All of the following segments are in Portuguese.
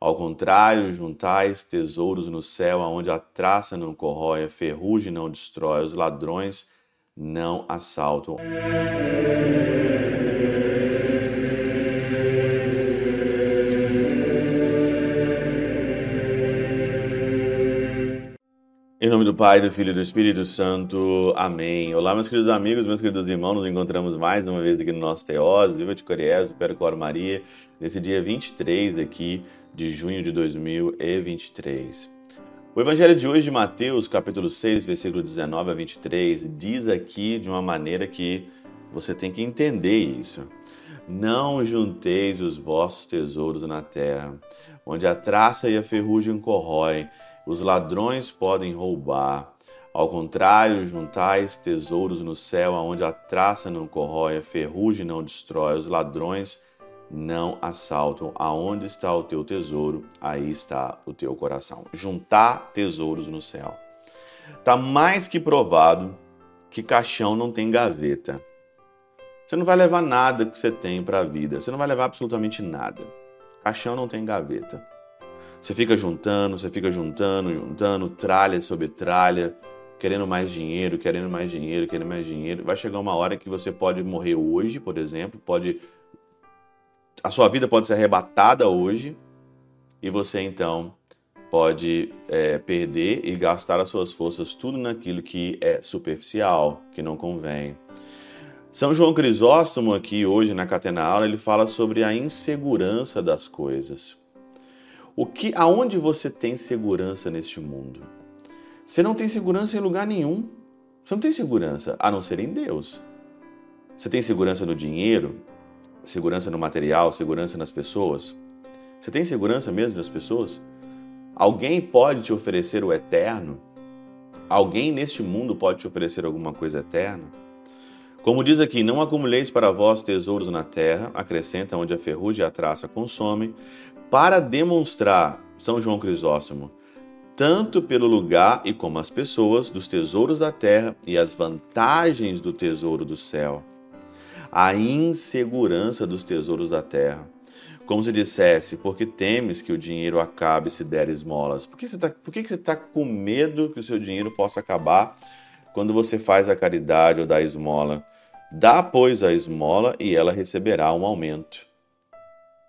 Ao contrário, juntais tesouros no céu, aonde a traça não corrói, a ferrugem não destrói, os ladrões não assaltam. Nome do Pai, do Filho e do Espírito Santo. Amém. Olá, meus queridos amigos, meus queridos irmãos. Nos encontramos mais uma vez aqui no nosso Teóso, Viva de Coriés, do Cor Maria, nesse dia 23 aqui de junho de 2023. O evangelho de hoje de Mateus, capítulo 6, versículo 19 a 23, diz aqui de uma maneira que você tem que entender isso. Não junteis os vossos tesouros na terra, onde a traça e a ferrugem corroem, os ladrões podem roubar. Ao contrário, juntais tesouros no céu, onde a traça não corrói, a ferrugem não destrói, os ladrões não assaltam. Aonde está o teu tesouro, aí está o teu coração. Juntar tesouros no céu. Está mais que provado que caixão não tem gaveta. Você não vai levar nada que você tem para a vida. Você não vai levar absolutamente nada. Caixão não tem gaveta. Você fica juntando, você fica juntando, juntando, tralha sobre tralha, querendo mais dinheiro, querendo mais dinheiro, querendo mais dinheiro. Vai chegar uma hora que você pode morrer hoje, por exemplo, pode a sua vida pode ser arrebatada hoje e você então pode é, perder e gastar as suas forças tudo naquilo que é superficial, que não convém. São João Crisóstomo aqui hoje na Catena Aula, ele fala sobre a insegurança das coisas. O que, aonde você tem segurança neste mundo? Você não tem segurança em lugar nenhum. Você não tem segurança a não ser em Deus. Você tem segurança no dinheiro, segurança no material, segurança nas pessoas. Você tem segurança mesmo das pessoas? Alguém pode te oferecer o eterno? Alguém neste mundo pode te oferecer alguma coisa eterna? Como diz aqui, não acumuleis para vós tesouros na terra, acrescenta onde a ferrugem e a traça consomem, para demonstrar, São João Crisóstomo, tanto pelo lugar e como as pessoas dos tesouros da terra e as vantagens do tesouro do céu, a insegurança dos tesouros da terra. Como se dissesse, porque temes que o dinheiro acabe se der esmolas? Por que você está tá com medo que o seu dinheiro possa acabar quando você faz a caridade ou dá a esmola? Dá, pois, a esmola e ela receberá um aumento.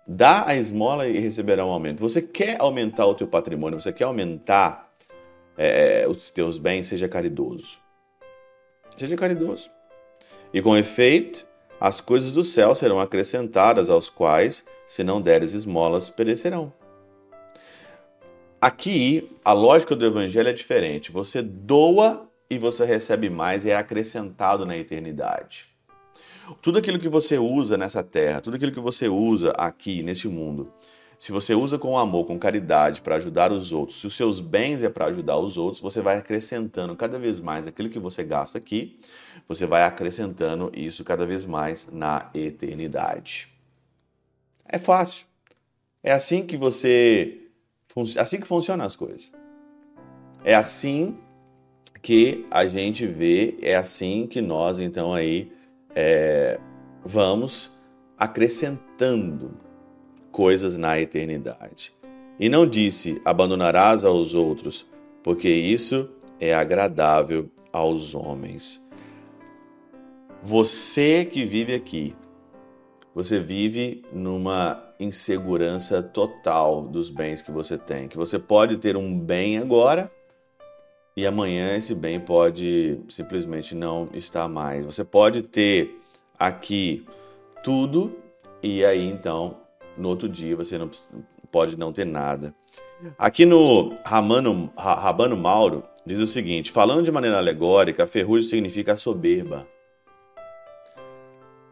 Dá a esmola e receberá um aumento. Você quer aumentar o teu patrimônio, você quer aumentar é, os teus bens, seja caridoso. Seja caridoso. E com efeito, as coisas do céu serão acrescentadas aos quais, se não deres esmolas, perecerão. Aqui, a lógica do evangelho é diferente. Você doa e você recebe mais e é acrescentado na eternidade. Tudo aquilo que você usa nessa terra, tudo aquilo que você usa aqui neste mundo, se você usa com amor, com caridade para ajudar os outros, se os seus bens é para ajudar os outros, você vai acrescentando cada vez mais aquilo que você gasta aqui, você vai acrescentando isso cada vez mais na eternidade. É fácil. É assim que você assim que funcionam as coisas. É assim que a gente vê, é assim que nós então aí é, vamos acrescentando coisas na eternidade. E não disse: abandonarás aos outros, porque isso é agradável aos homens. Você que vive aqui, você vive numa insegurança total dos bens que você tem, que você pode ter um bem agora e amanhã esse bem pode simplesmente não estar mais. Você pode ter aqui tudo e aí então no outro dia você não pode não ter nada. Aqui no Ramano, Rabano Mauro diz o seguinte: falando de maneira alegórica, a ferrugem significa a soberba.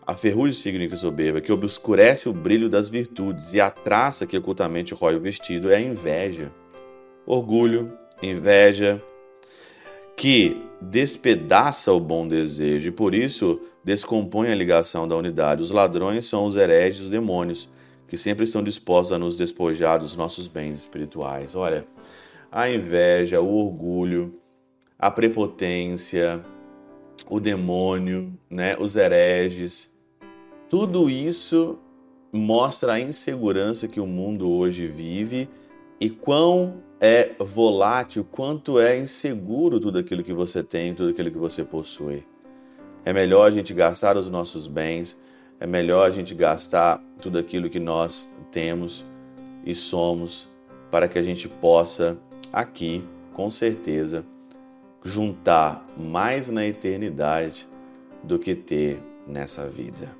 A ferrugem significa soberba, que obscurece o brilho das virtudes, e a traça que ocultamente rói o vestido é a inveja. Orgulho, inveja, que despedaça o bom desejo e por isso descompõe a ligação da unidade. Os ladrões são os hereges, os demônios, que sempre estão dispostos a nos despojar dos nossos bens espirituais. Olha, a inveja, o orgulho, a prepotência, o demônio, né, os hereges, tudo isso mostra a insegurança que o mundo hoje vive e quão é volátil, quanto é inseguro tudo aquilo que você tem, tudo aquilo que você possui. É melhor a gente gastar os nossos bens, é melhor a gente gastar tudo aquilo que nós temos e somos para que a gente possa aqui, com certeza, juntar mais na eternidade do que ter nessa vida.